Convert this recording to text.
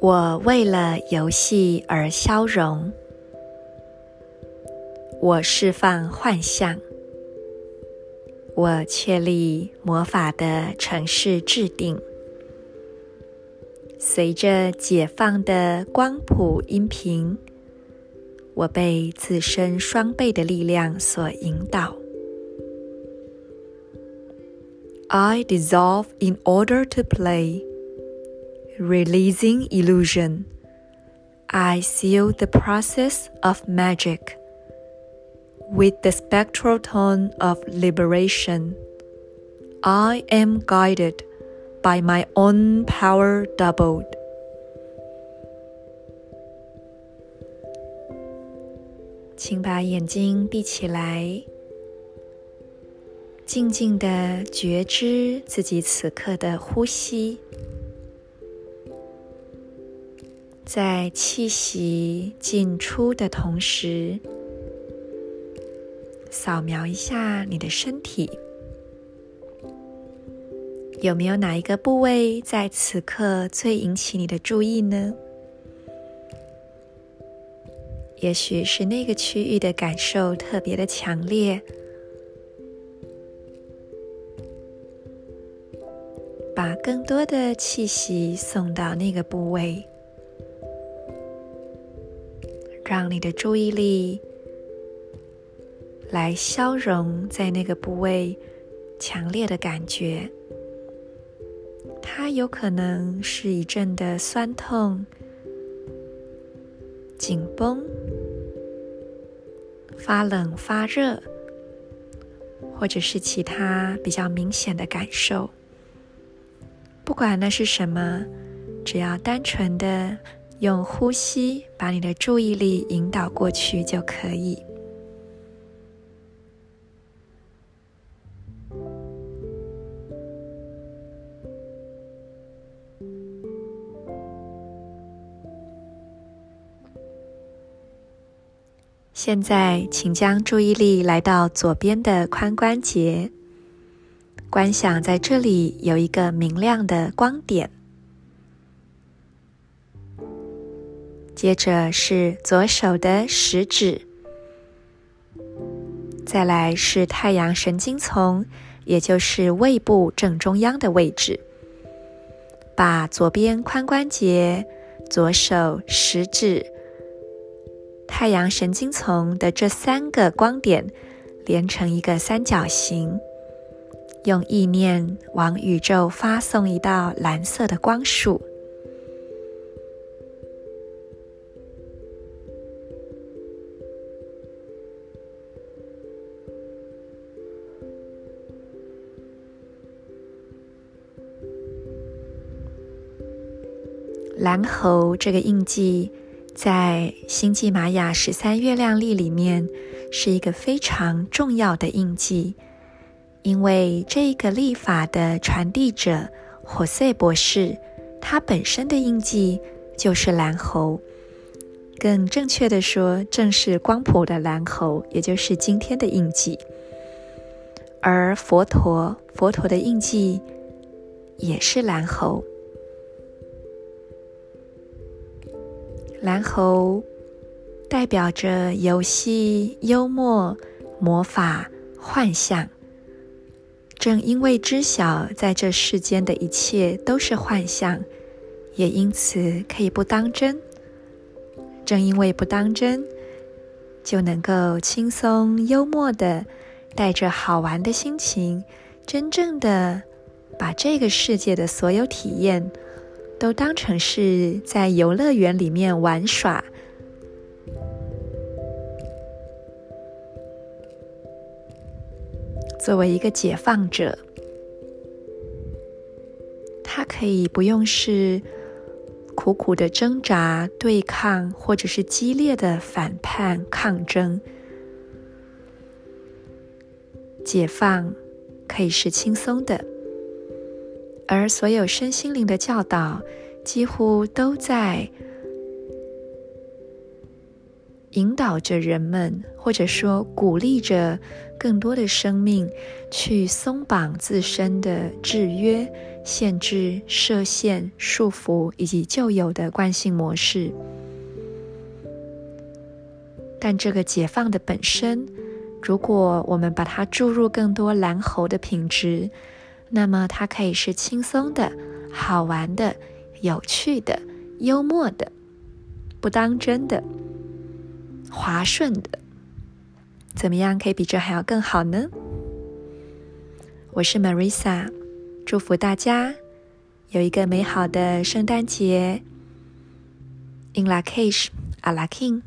我为了游戏而消融，我释放幻象，我确立魔法的城市制定。随着解放的光谱音频，我被自身双倍的力量所引导。I dissolve in order to play. Releasing illusion, I seal the process of magic with the spectral tone of liberation. I am guided by my own power doubled. 请把眼睛闭起来，静静的觉知自己此刻的呼吸。在气息进出的同时，扫描一下你的身体，有没有哪一个部位在此刻最引起你的注意呢？也许是那个区域的感受特别的强烈，把更多的气息送到那个部位。让你的注意力来消融在那个部位强烈的感觉，它有可能是一阵的酸痛、紧绷、发冷发热，或者是其他比较明显的感受。不管那是什么，只要单纯的。用呼吸把你的注意力引导过去就可以。现在，请将注意力来到左边的髋关节，观想在这里有一个明亮的光点。接着是左手的食指，再来是太阳神经丛，也就是胃部正中央的位置。把左边髋关节、左手食指、太阳神经丛的这三个光点连成一个三角形，用意念往宇宙发送一道蓝色的光束。蓝猴这个印记，在星际玛雅十三月亮历里面是一个非常重要的印记，因为这一个历法的传递者火塞博士，他本身的印记就是蓝猴，更正确的说，正是光谱的蓝猴，也就是今天的印记。而佛陀，佛陀的印记也是蓝猴。蓝猴代表着游戏、幽默、魔法、幻象。正因为知晓在这世间的一切都是幻象，也因此可以不当真。正因为不当真，就能够轻松幽默的带着好玩的心情，真正的把这个世界的所有体验。都当成是在游乐园里面玩耍。作为一个解放者，他可以不用是苦苦的挣扎、对抗，或者是激烈的反叛、抗争。解放可以是轻松的。而所有身心灵的教导，几乎都在引导着人们，或者说鼓励着更多的生命去松绑自身的制约、限制、设限、束缚以及旧有的惯性模式。但这个解放的本身，如果我们把它注入更多蓝猴的品质，那么它可以是轻松的、好玩的、有趣的、幽默的、不当真的。滑顺的，怎么样可以比这还要更好呢？我是 Marisa，祝福大家有一个美好的圣诞节。In Lak'ech, A La K'in